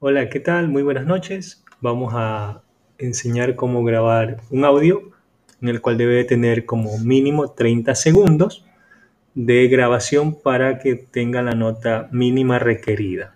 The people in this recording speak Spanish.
Hola, ¿qué tal? Muy buenas noches. Vamos a enseñar cómo grabar un audio en el cual debe tener como mínimo 30 segundos de grabación para que tenga la nota mínima requerida.